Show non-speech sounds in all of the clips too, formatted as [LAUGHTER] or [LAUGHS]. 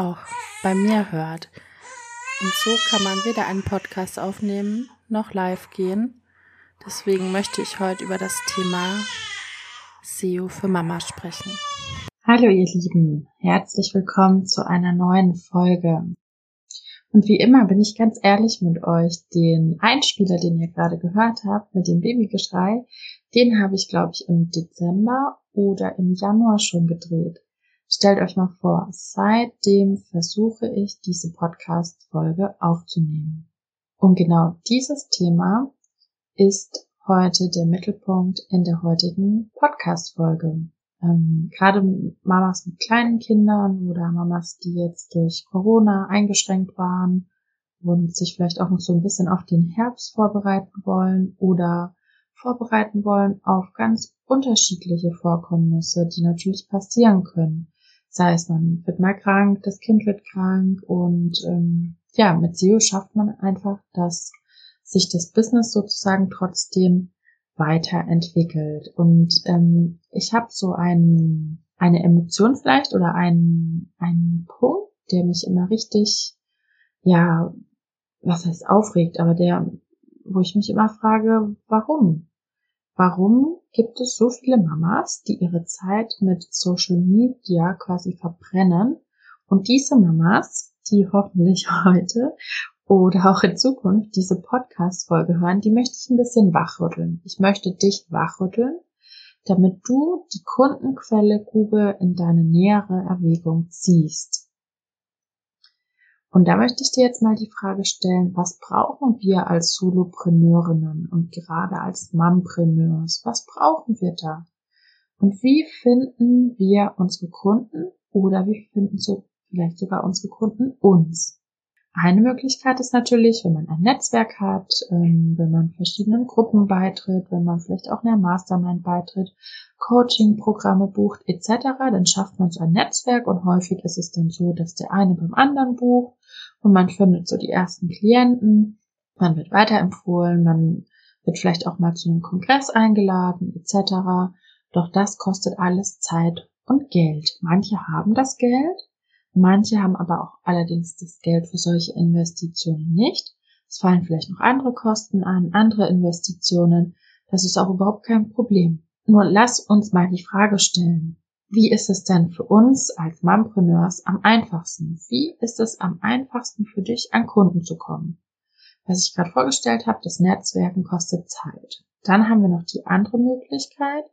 auch bei mir hört. Und so kann man weder einen Podcast aufnehmen noch live gehen. Deswegen möchte ich heute über das Thema SEO für Mama sprechen. Hallo ihr Lieben, herzlich willkommen zu einer neuen Folge. Und wie immer bin ich ganz ehrlich mit euch, den Einspieler, den ihr gerade gehört habt, mit dem Babygeschrei, den habe ich, glaube ich, im Dezember oder im Januar schon gedreht. Stellt euch mal vor, seitdem versuche ich, diese Podcast-Folge aufzunehmen. Und genau dieses Thema ist heute der Mittelpunkt in der heutigen Podcast-Folge. Ähm, gerade Mamas mit kleinen Kindern oder Mamas, die jetzt durch Corona eingeschränkt waren und sich vielleicht auch noch so ein bisschen auf den Herbst vorbereiten wollen oder vorbereiten wollen auf ganz unterschiedliche Vorkommnisse, die natürlich passieren können. Sei es, man wird mal krank, das Kind wird krank und ähm, ja, mit SEO schafft man einfach, dass sich das Business sozusagen trotzdem weiterentwickelt. Und ähm, ich habe so ein, eine Emotion vielleicht oder einen, einen Punkt, der mich immer richtig, ja, was heißt aufregt, aber der, wo ich mich immer frage, warum? Warum gibt es so viele Mamas, die ihre Zeit mit Social Media quasi verbrennen? Und diese Mamas, die hoffentlich [LAUGHS] heute oder auch in Zukunft diese Podcast-Folge hören, die möchte ich ein bisschen wachrütteln. Ich möchte dich wachrütteln, damit du die Kundenquelle Google in deine nähere Erwägung ziehst. Und da möchte ich dir jetzt mal die Frage stellen, was brauchen wir als Solopreneurinnen und gerade als Mompreneurs? Was brauchen wir da? Und wie finden wir unsere Kunden oder wie finden so vielleicht sogar unsere Kunden uns? Eine Möglichkeit ist natürlich, wenn man ein Netzwerk hat, ähm, wenn man verschiedenen Gruppen beitritt, wenn man vielleicht auch einer Mastermind beitritt, Coaching-Programme bucht etc., dann schafft man so ein Netzwerk und häufig ist es dann so, dass der eine beim anderen bucht und man findet so die ersten Klienten, man wird weiterempfohlen, man wird vielleicht auch mal zu einem Kongress eingeladen etc. Doch das kostet alles Zeit und Geld. Manche haben das Geld, Manche haben aber auch allerdings das Geld für solche Investitionen nicht. Es fallen vielleicht noch andere Kosten an, andere Investitionen. Das ist auch überhaupt kein Problem. Nur lass uns mal die Frage stellen. Wie ist es denn für uns als Mompreneurs am einfachsten? Wie ist es am einfachsten für dich, an Kunden zu kommen? Was ich gerade vorgestellt habe, das Netzwerken kostet Zeit. Dann haben wir noch die andere Möglichkeit,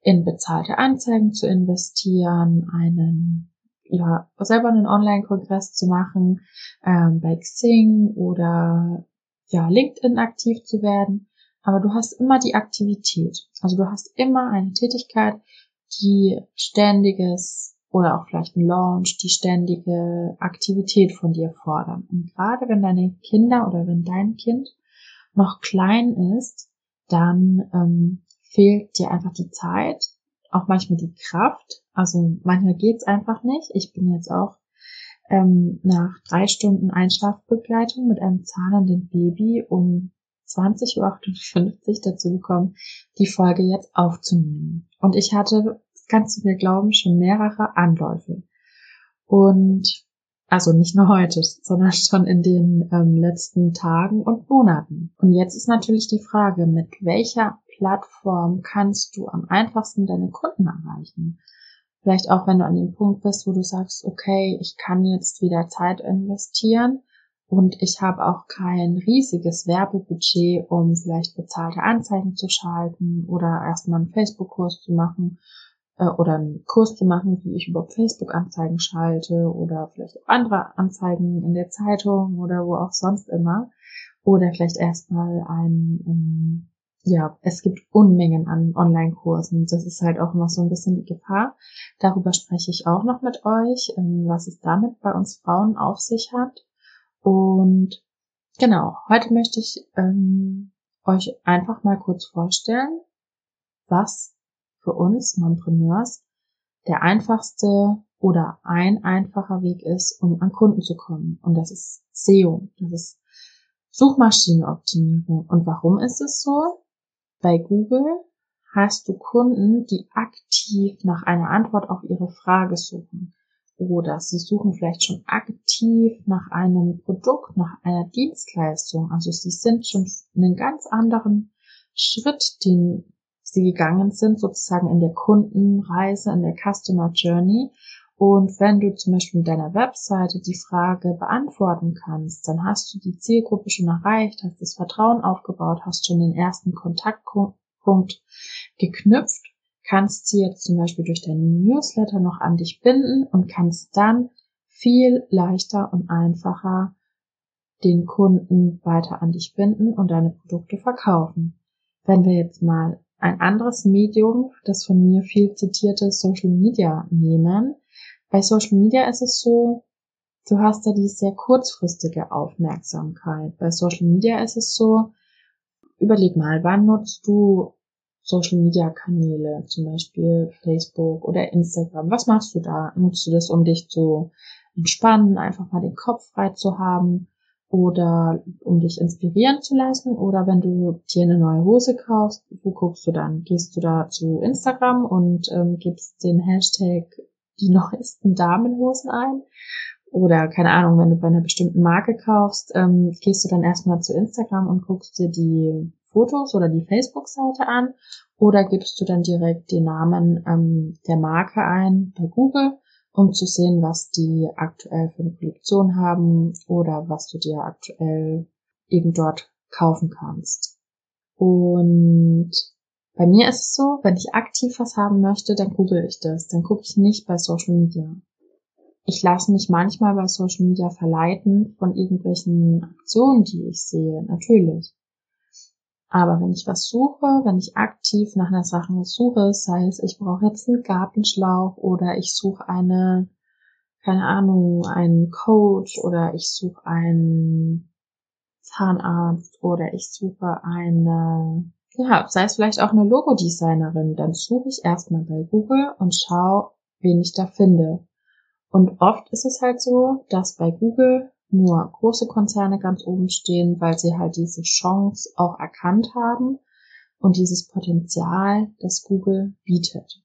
in bezahlte Anzeigen zu investieren, einen ja, selber einen Online-Kongress zu machen, ähm, bei Xing oder ja, LinkedIn aktiv zu werden. Aber du hast immer die Aktivität. Also du hast immer eine Tätigkeit, die ständiges oder auch vielleicht ein Launch, die ständige Aktivität von dir fordern. Und gerade wenn deine Kinder oder wenn dein Kind noch klein ist, dann ähm, fehlt dir einfach die Zeit, auch manchmal die Kraft. Also manchmal geht's einfach nicht. Ich bin jetzt auch ähm, nach drei Stunden Einschlafbegleitung mit einem zahnenden Baby um 20.58 Uhr dazu gekommen, die Folge jetzt aufzunehmen. Und ich hatte, kannst du mir glauben, schon mehrere Anläufe. Und also nicht nur heute, sondern schon in den ähm, letzten Tagen und Monaten. Und jetzt ist natürlich die Frage, mit welcher Plattform kannst du am einfachsten deine Kunden erreichen? Vielleicht auch, wenn du an dem Punkt bist, wo du sagst, okay, ich kann jetzt wieder Zeit investieren und ich habe auch kein riesiges Werbebudget, um vielleicht bezahlte Anzeigen zu schalten oder erstmal einen Facebook-Kurs zu machen äh, oder einen Kurs zu machen, wie ich überhaupt Facebook-Anzeigen schalte oder vielleicht auch andere Anzeigen in der Zeitung oder wo auch sonst immer. Oder vielleicht erstmal ein, ja, es gibt Unmengen an Online-Kursen. Das ist halt auch noch so ein bisschen die Gefahr. Darüber spreche ich auch noch mit euch, ähm, was es damit bei uns Frauen auf sich hat. Und genau, heute möchte ich ähm, euch einfach mal kurz vorstellen, was für uns Mompreneurs der einfachste oder ein einfacher Weg ist, um an Kunden zu kommen. Und das ist SEO. Das ist Suchmaschinenoptimierung. Und warum ist es so? Bei Google hast du Kunden, die aktiv nach einer Antwort auf ihre Frage suchen. Oder sie suchen vielleicht schon aktiv nach einem Produkt, nach einer Dienstleistung. Also sie sind schon einen ganz anderen Schritt, den sie gegangen sind, sozusagen in der Kundenreise, in der Customer Journey. Und wenn du zum Beispiel mit deiner Webseite die Frage beantworten kannst, dann hast du die Zielgruppe schon erreicht, hast das Vertrauen aufgebaut, hast schon den ersten Kontaktpunkt geknüpft, kannst sie jetzt zum Beispiel durch deinen Newsletter noch an dich binden und kannst dann viel leichter und einfacher den Kunden weiter an dich binden und deine Produkte verkaufen. Wenn wir jetzt mal ein anderes Medium, das von mir viel zitierte Social Media nehmen, bei Social Media ist es so, du hast da die sehr kurzfristige Aufmerksamkeit. Bei Social Media ist es so, überleg mal, wann nutzt du Social Media Kanäle, zum Beispiel Facebook oder Instagram? Was machst du da? Nutzt du das, um dich zu entspannen, einfach mal den Kopf frei zu haben? Oder um dich inspirieren zu lassen? Oder wenn du dir eine neue Hose kaufst, wo guckst du dann? Gehst du da zu Instagram und ähm, gibst den Hashtag die neuesten Damenhosen ein. Oder keine Ahnung, wenn du bei einer bestimmten Marke kaufst, ähm, gehst du dann erstmal zu Instagram und guckst dir die Fotos oder die Facebook-Seite an. Oder gibst du dann direkt den Namen ähm, der Marke ein bei Google, um zu sehen, was die aktuell für eine Kollektion haben oder was du dir aktuell eben dort kaufen kannst. Und bei mir ist es so, wenn ich aktiv was haben möchte, dann google ich das. Dann gucke ich nicht bei Social Media. Ich lasse mich manchmal bei Social Media verleiten von irgendwelchen Aktionen, die ich sehe, natürlich. Aber wenn ich was suche, wenn ich aktiv nach einer Sache suche, sei es, ich brauche jetzt einen Gartenschlauch oder ich suche eine, keine Ahnung, einen Coach oder ich suche einen Zahnarzt oder ich suche eine ja, sei es vielleicht auch eine Logodesignerin, dann suche ich erstmal bei Google und schaue, wen ich da finde. Und oft ist es halt so, dass bei Google nur große Konzerne ganz oben stehen, weil sie halt diese Chance auch erkannt haben und dieses Potenzial, das Google bietet.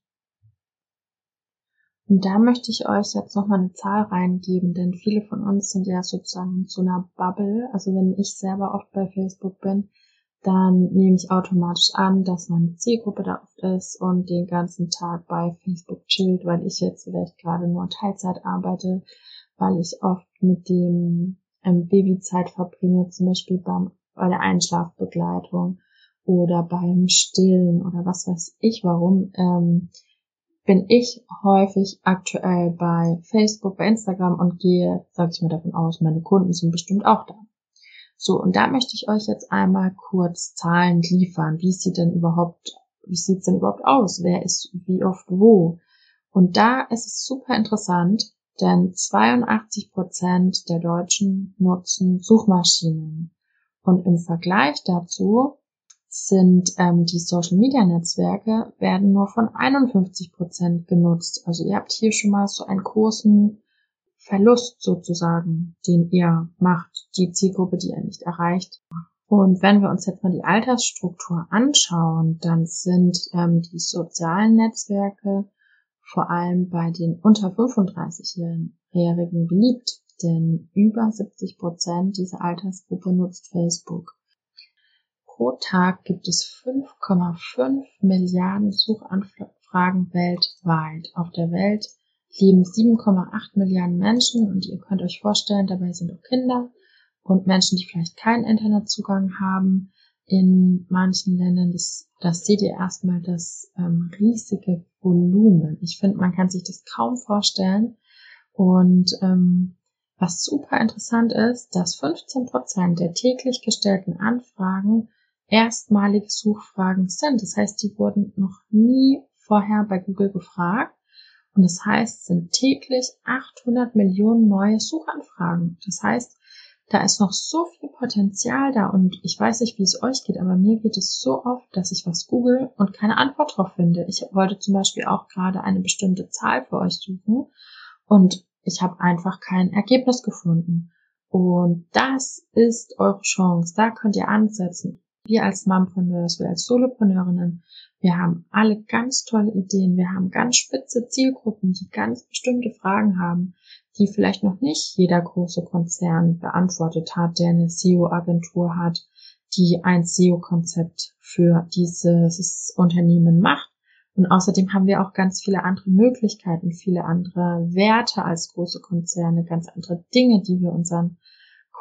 Und da möchte ich euch jetzt nochmal eine Zahl reingeben, denn viele von uns sind ja sozusagen in so einer Bubble. Also wenn ich selber oft bei Facebook bin, dann nehme ich automatisch an, dass meine Zielgruppe da oft ist und den ganzen Tag bei Facebook chillt, weil ich jetzt vielleicht gerade nur Teilzeit arbeite, weil ich oft mit dem ähm, Babyzeit verbringe, zum Beispiel beim, bei der Einschlafbegleitung oder beim Stillen oder was weiß ich warum, ähm, bin ich häufig aktuell bei Facebook, bei Instagram und gehe, sage ich mir davon aus, meine Kunden sind bestimmt auch da. So, und da möchte ich euch jetzt einmal kurz Zahlen liefern. Wie sieht denn überhaupt, wie sieht's denn überhaupt aus? Wer ist wie oft wo? Und da ist es super interessant, denn 82 Prozent der Deutschen nutzen Suchmaschinen. Und im Vergleich dazu sind ähm, die Social Media Netzwerke werden nur von 51 Prozent genutzt. Also ihr habt hier schon mal so einen großen Verlust sozusagen, den ihr macht, die Zielgruppe, die ihr nicht erreicht. Und wenn wir uns jetzt mal die Altersstruktur anschauen, dann sind ähm, die sozialen Netzwerke vor allem bei den unter 35-Jährigen beliebt, denn über 70 Prozent dieser Altersgruppe nutzt Facebook. Pro Tag gibt es 5,5 Milliarden Suchanfragen weltweit. Auf der Welt leben 7,8 Milliarden Menschen und ihr könnt euch vorstellen, dabei sind auch Kinder und Menschen, die vielleicht keinen Internetzugang haben. In manchen Ländern, das, das seht ihr erstmal das ähm, riesige Volumen. Ich finde, man kann sich das kaum vorstellen. Und ähm, was super interessant ist, dass 15 Prozent der täglich gestellten Anfragen erstmalige Suchfragen sind. Das heißt, die wurden noch nie vorher bei Google gefragt. Und das heißt, es sind täglich 800 Millionen neue Suchanfragen. Das heißt, da ist noch so viel Potenzial da und ich weiß nicht, wie es euch geht, aber mir geht es so oft, dass ich was google und keine Antwort drauf finde. Ich wollte zum Beispiel auch gerade eine bestimmte Zahl für euch suchen und ich habe einfach kein Ergebnis gefunden. Und das ist eure Chance. Da könnt ihr ansetzen. Wir als Mompreneurs, wir als Solopreneurinnen, wir haben alle ganz tolle Ideen. Wir haben ganz spitze Zielgruppen, die ganz bestimmte Fragen haben die vielleicht noch nicht jeder große Konzern beantwortet hat, der eine SEO-Agentur hat, die ein SEO-Konzept für dieses Unternehmen macht. Und außerdem haben wir auch ganz viele andere Möglichkeiten, viele andere Werte als große Konzerne, ganz andere Dinge, die wir unseren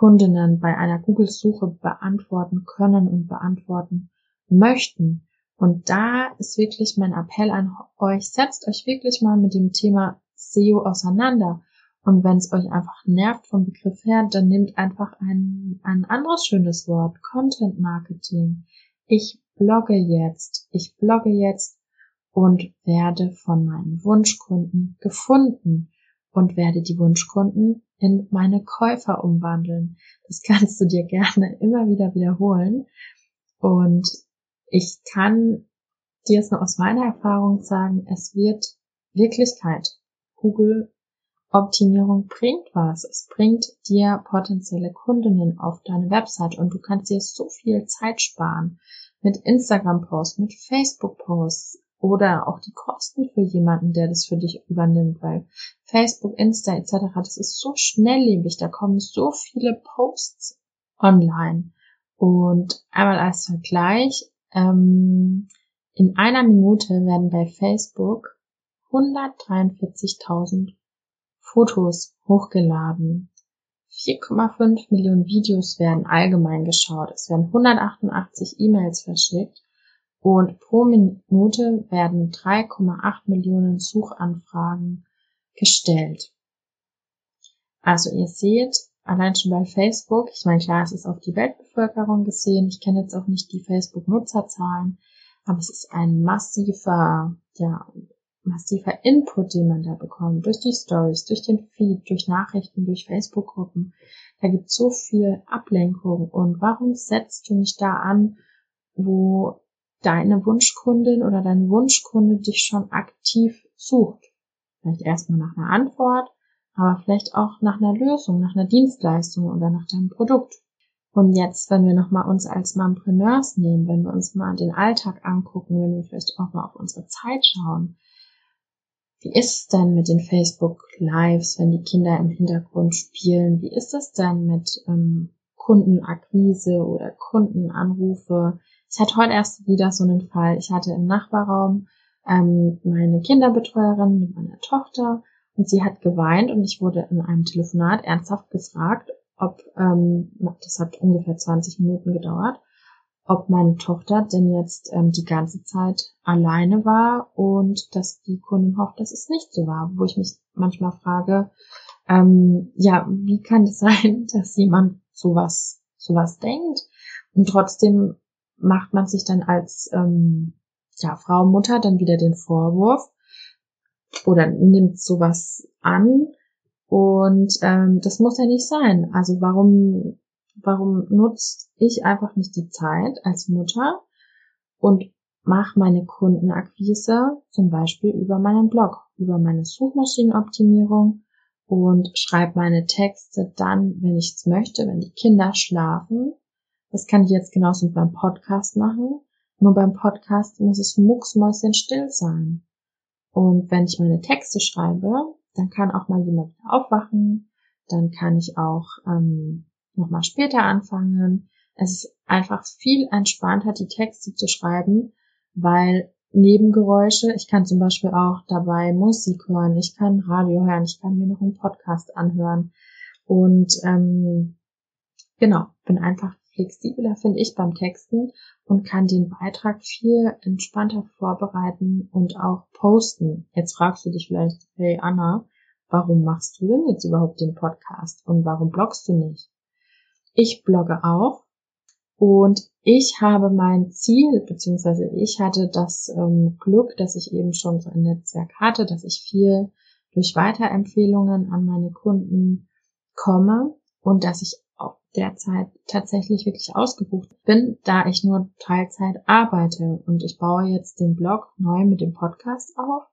Kundinnen bei einer Google-Suche beantworten können und beantworten möchten. Und da ist wirklich mein Appell an euch, setzt euch wirklich mal mit dem Thema SEO auseinander und wenn es euch einfach nervt vom Begriff her, dann nehmt einfach ein, ein anderes schönes Wort. Content Marketing. Ich blogge jetzt. Ich blogge jetzt und werde von meinen Wunschkunden gefunden und werde die Wunschkunden in meine Käufer umwandeln. Das [LAUGHS] kannst du dir gerne immer wieder wiederholen. Und ich kann dir es nur aus meiner Erfahrung sagen, es wird Wirklichkeit. Google Optimierung bringt was. Es bringt dir potenzielle Kundinnen auf deine Website und du kannst dir so viel Zeit sparen mit Instagram-Posts, mit Facebook-Posts oder auch die Kosten für jemanden, der das für dich übernimmt, weil Facebook, Insta etc., das ist so schnelllebig, da kommen so viele Posts online. Und einmal als Vergleich, ähm, in einer Minute werden bei Facebook 143.000 Fotos hochgeladen. 4,5 Millionen Videos werden allgemein geschaut. Es werden 188 E-Mails verschickt und pro Minute werden 3,8 Millionen Suchanfragen gestellt. Also ihr seht, allein schon bei Facebook, ich meine klar, es ist auf die Weltbevölkerung gesehen, ich kenne jetzt auch nicht die Facebook-Nutzerzahlen, aber es ist ein massiver, ja, massiver Input, den man da bekommt, durch die Stories, durch den Feed, durch Nachrichten, durch Facebook-Gruppen. Da gibt so viel Ablenkung. Und warum setzt du nicht da an, wo deine Wunschkundin oder dein Wunschkunde dich schon aktiv sucht? Vielleicht erstmal nach einer Antwort, aber vielleicht auch nach einer Lösung, nach einer Dienstleistung oder nach deinem Produkt. Und jetzt, wenn wir nochmal uns als Mompreneurs nehmen, wenn wir uns mal den Alltag angucken, wenn wir vielleicht auch mal auf unsere Zeit schauen, wie ist es denn mit den Facebook Lives, wenn die Kinder im Hintergrund spielen? Wie ist es denn mit ähm, Kundenakquise oder Kundenanrufe? Ich hatte heute erst wieder so einen Fall. Ich hatte im Nachbarraum ähm, meine Kinderbetreuerin mit meiner Tochter und sie hat geweint und ich wurde in einem Telefonat ernsthaft gefragt, ob, ähm, das hat ungefähr 20 Minuten gedauert, ob meine Tochter denn jetzt ähm, die ganze Zeit alleine war und dass die Kundin hofft, dass es nicht so war, wo ich mich manchmal frage, ähm, ja, wie kann es [LAUGHS] sein, dass jemand sowas, sowas denkt und trotzdem macht man sich dann als ähm, ja, Frau, Mutter dann wieder den Vorwurf oder nimmt sowas an und ähm, das muss ja nicht sein. Also warum warum nutze ich einfach nicht die Zeit als Mutter und mache meine Kundenakquise zum Beispiel über meinen Blog, über meine Suchmaschinenoptimierung und schreibe meine Texte dann, wenn ich es möchte, wenn die Kinder schlafen. Das kann ich jetzt genauso mit beim Podcast machen. Nur beim Podcast muss es mucksmäuschen still sein. Und wenn ich meine Texte schreibe, dann kann auch mal jemand aufwachen. Dann kann ich auch ähm, nochmal später anfangen. Es ist einfach viel entspannter, die Texte zu schreiben, weil Nebengeräusche, ich kann zum Beispiel auch dabei Musik hören, ich kann Radio hören, ich kann mir noch einen Podcast anhören und ähm, genau, bin einfach flexibler, finde ich, beim Texten und kann den Beitrag viel entspannter vorbereiten und auch posten. Jetzt fragst du dich vielleicht, hey Anna, warum machst du denn jetzt überhaupt den Podcast und warum bloggst du nicht? Ich blogge auch Und ich habe mein Ziel, beziehungsweise ich hatte das ähm, Glück, dass ich eben schon so ein Netzwerk hatte, dass ich viel durch Weiterempfehlungen an meine Kunden komme und dass ich derzeit tatsächlich wirklich ausgebucht bin, da ich nur Teilzeit arbeite und ich baue jetzt den Blog neu mit dem Podcast auf.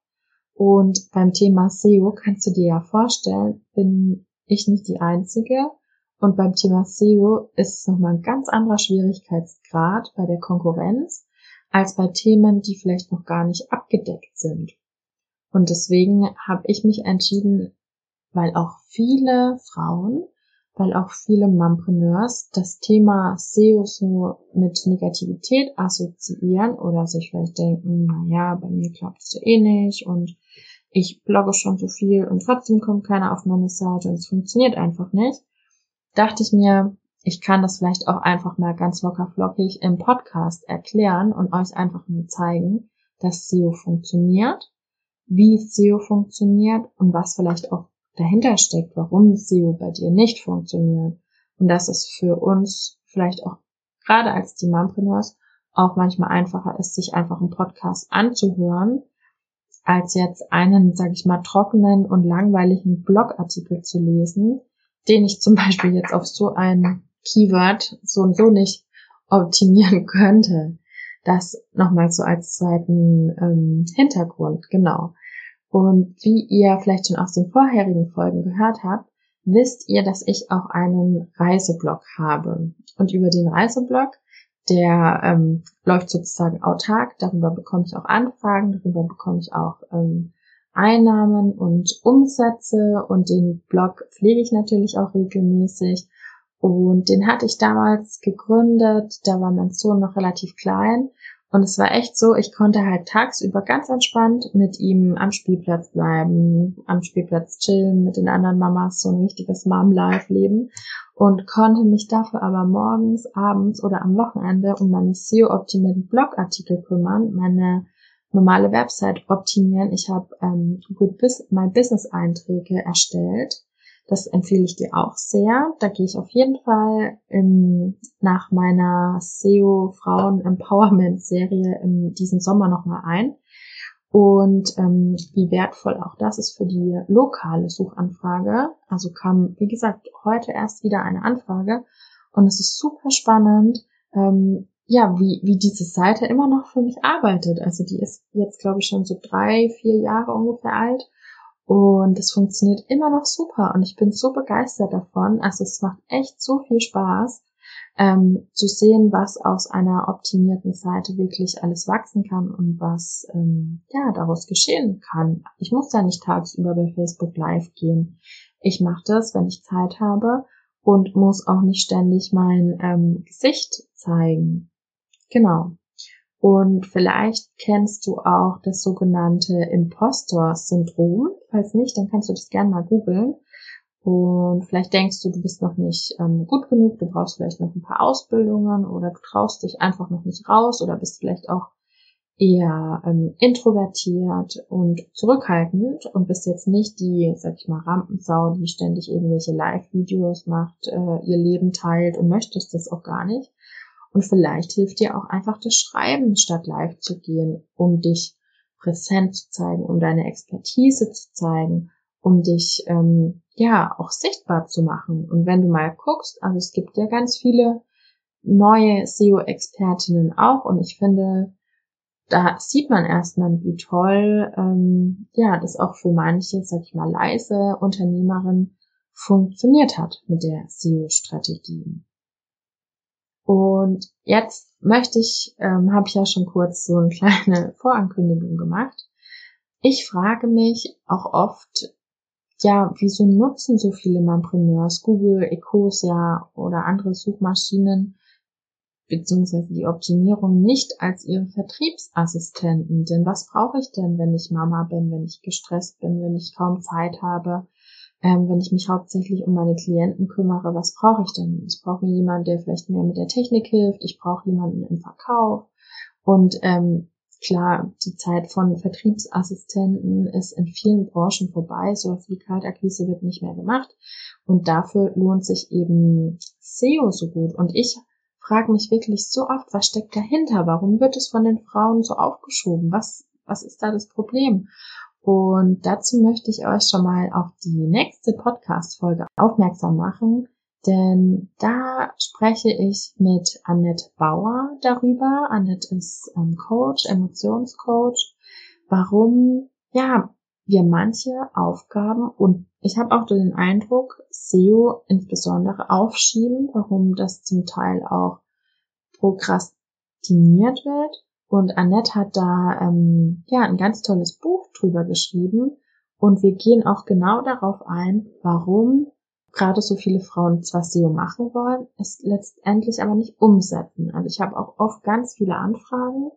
Und beim Thema SEO kannst du dir ja vorstellen, bin ich nicht die Einzige. Und beim Thema SEO ist es nochmal ein ganz anderer Schwierigkeitsgrad bei der Konkurrenz als bei Themen, die vielleicht noch gar nicht abgedeckt sind. Und deswegen habe ich mich entschieden, weil auch viele Frauen, weil auch viele Mompreneurs das Thema SEO so mit Negativität assoziieren oder sich vielleicht denken, na ja, bei mir klappt es ja eh nicht und ich blogge schon so viel und trotzdem kommt keiner auf meine Seite und es funktioniert einfach nicht, dachte ich mir, ich kann das vielleicht auch einfach mal ganz locker flockig im Podcast erklären und euch einfach mal zeigen, dass SEO funktioniert wie SEO funktioniert und was vielleicht auch dahinter steckt, warum SEO bei dir nicht funktioniert. Und dass es für uns vielleicht auch gerade als die Mompreneurs auch manchmal einfacher ist, sich einfach einen Podcast anzuhören, als jetzt einen, sag ich mal, trockenen und langweiligen Blogartikel zu lesen, den ich zum [LAUGHS] Beispiel jetzt auf so ein Keyword so und so nicht optimieren könnte. Das nochmal so als zweiten ähm, Hintergrund, genau. Und wie ihr vielleicht schon aus den vorherigen Folgen gehört habt, wisst ihr, dass ich auch einen Reiseblog habe. Und über den Reiseblog, der ähm, läuft sozusagen autark, darüber bekomme ich auch Anfragen, darüber bekomme ich auch ähm, Einnahmen und Umsätze und den Blog pflege ich natürlich auch regelmäßig. Und den hatte ich damals gegründet, da war mein Sohn noch relativ klein und es war echt so, ich konnte halt tagsüber ganz entspannt mit ihm am Spielplatz bleiben, am Spielplatz chillen, mit den anderen Mamas so ein richtiges Mom-Life leben und konnte mich dafür aber morgens, abends oder am Wochenende um meine SEO-optimierten Blogartikel kümmern, meine normale Website optimieren. Ich habe ähm, My Business-Einträge erstellt das empfehle ich dir auch sehr. Da gehe ich auf jeden Fall im, nach meiner SEO Frauen Empowerment Serie in diesem Sommer nochmal ein. Und ähm, wie wertvoll auch das ist für die lokale Suchanfrage. Also kam, wie gesagt, heute erst wieder eine Anfrage. Und es ist super spannend, ähm, ja, wie, wie diese Seite immer noch für mich arbeitet. Also die ist jetzt, glaube ich, schon so drei, vier Jahre ungefähr alt. Und es funktioniert immer noch super und ich bin so begeistert davon. Also es macht echt so viel Spaß, ähm, zu sehen, was aus einer optimierten Seite wirklich alles wachsen kann und was ähm, ja daraus geschehen kann. Ich muss da nicht tagsüber bei Facebook Live gehen. Ich mache das, wenn ich Zeit habe und muss auch nicht ständig mein ähm, Gesicht zeigen. Genau. Und vielleicht kennst du auch das sogenannte Impostor-Syndrom. Falls nicht, dann kannst du das gerne mal googeln. Und vielleicht denkst du, du bist noch nicht ähm, gut genug, du brauchst vielleicht noch ein paar Ausbildungen oder du traust dich einfach noch nicht raus oder bist vielleicht auch eher ähm, introvertiert und zurückhaltend und bist jetzt nicht die, sag ich mal, Rampensau, die ständig irgendwelche Live-Videos macht, äh, ihr Leben teilt und möchtest das auch gar nicht, und vielleicht hilft dir auch einfach das Schreiben, statt live zu gehen, um dich präsent zu zeigen, um deine Expertise zu zeigen, um dich ähm, ja auch sichtbar zu machen. Und wenn du mal guckst, also es gibt ja ganz viele neue SEO-Expertinnen auch und ich finde, da sieht man erstmal, wie toll ähm, ja das auch für manche, sag ich mal, leise Unternehmerin funktioniert hat mit der SEO-Strategie. Und jetzt möchte ich, ähm, habe ich ja schon kurz so eine [LAUGHS] kleine Vorankündigung gemacht. Ich frage mich auch oft, ja, wieso nutzen so viele Mompreneurs Google, Ecosia oder andere Suchmaschinen beziehungsweise die Optimierung nicht als ihre Vertriebsassistenten? Denn was brauche ich denn, wenn ich Mama bin, wenn ich gestresst bin, wenn ich kaum Zeit habe, ähm, wenn ich mich hauptsächlich um meine Klienten kümmere, was brauche ich denn? Ich brauche jemanden, der vielleicht mehr mit der Technik hilft. Ich brauche jemanden im Verkauf. Und ähm, klar, die Zeit von Vertriebsassistenten ist in vielen Branchen vorbei. So wie Kaltakquise wird nicht mehr gemacht. Und dafür lohnt sich eben SEO so gut. Und ich frage mich wirklich so oft, was steckt dahinter? Warum wird es von den Frauen so aufgeschoben? Was, was ist da das Problem? Und dazu möchte ich euch schon mal auf die nächste Podcast-Folge aufmerksam machen, denn da spreche ich mit Annette Bauer darüber. Annette ist ähm, Coach, Emotionscoach, warum, ja, wir manche Aufgaben und ich habe auch den Eindruck, SEO insbesondere aufschieben, warum das zum Teil auch prokrastiniert wird. Und Annette hat da ähm, ja ein ganz tolles Buch drüber geschrieben und wir gehen auch genau darauf ein, warum gerade so viele Frauen zwar SEO machen wollen, es letztendlich aber nicht umsetzen. Also ich habe auch oft ganz viele Anfragen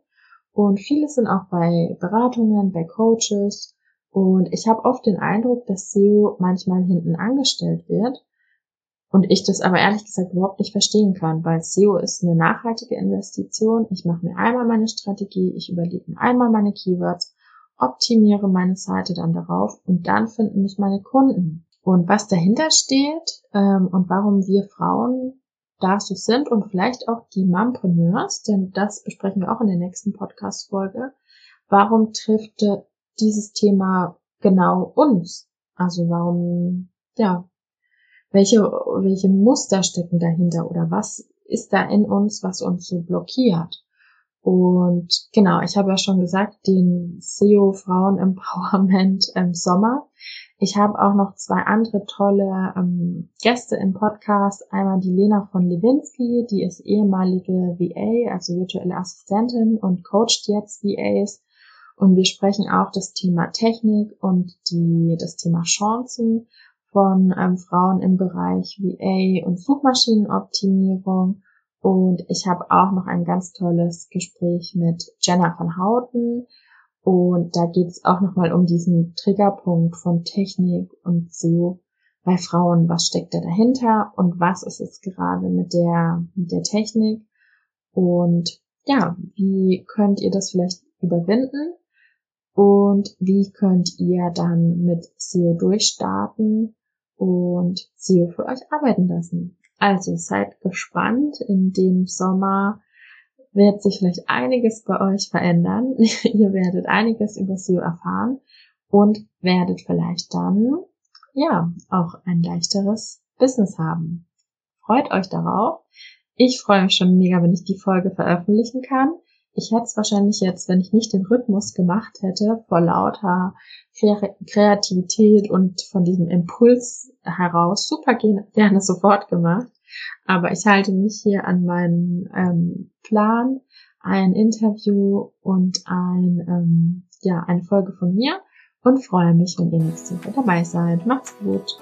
und viele sind auch bei Beratungen, bei Coaches und ich habe oft den Eindruck, dass SEO manchmal hinten angestellt wird und ich das aber ehrlich gesagt überhaupt nicht verstehen kann, weil SEO ist eine nachhaltige Investition. Ich mache mir einmal meine Strategie, ich überlege mir einmal meine Keywords, optimiere meine Seite dann darauf und dann finden mich meine Kunden. Und was dahinter steht ähm, und warum wir Frauen da so sind und vielleicht auch die Mompreneurs, denn das besprechen wir auch in der nächsten Podcast-Folge. Warum trifft dieses Thema genau uns? Also warum, ja, welche, welche Muster stecken dahinter oder was ist da in uns, was uns so blockiert? Und genau, ich habe ja schon gesagt, den SEO Frauen Empowerment im Sommer. Ich habe auch noch zwei andere tolle ähm, Gäste im Podcast. Einmal die Lena von Lewinsky, die ist ehemalige VA, also virtuelle Assistentin und coacht jetzt VAs. Und wir sprechen auch das Thema Technik und die, das Thema Chancen von ähm, Frauen im Bereich VA und Suchmaschinenoptimierung. Und ich habe auch noch ein ganz tolles Gespräch mit Jenna von Houten. Und da geht es auch nochmal um diesen Triggerpunkt von Technik und SEO bei Frauen. Was steckt da dahinter und was ist es gerade mit der, mit der Technik? Und ja, wie könnt ihr das vielleicht überwinden? und wie könnt ihr dann mit SEO durchstarten und SEO für euch arbeiten lassen. Also seid gespannt. In dem Sommer wird sich vielleicht einiges bei euch verändern. [LAUGHS] ihr werdet einiges über SEO erfahren und werdet vielleicht dann, ja, auch ein leichteres Business haben. Freut euch darauf. Ich freue mich schon mega, wenn ich die Folge veröffentlichen kann. Ich hätte es wahrscheinlich jetzt, wenn ich nicht den Rhythmus gemacht hätte, vor lauter Kreativität und von diesem Impuls heraus super gerne sofort gemacht. Aber ich halte mich hier an meinen ähm, Plan, ein Interview und ein, ähm, ja, eine Folge von mir und freue mich, wenn ihr nächste Woche dabei seid. Macht's gut!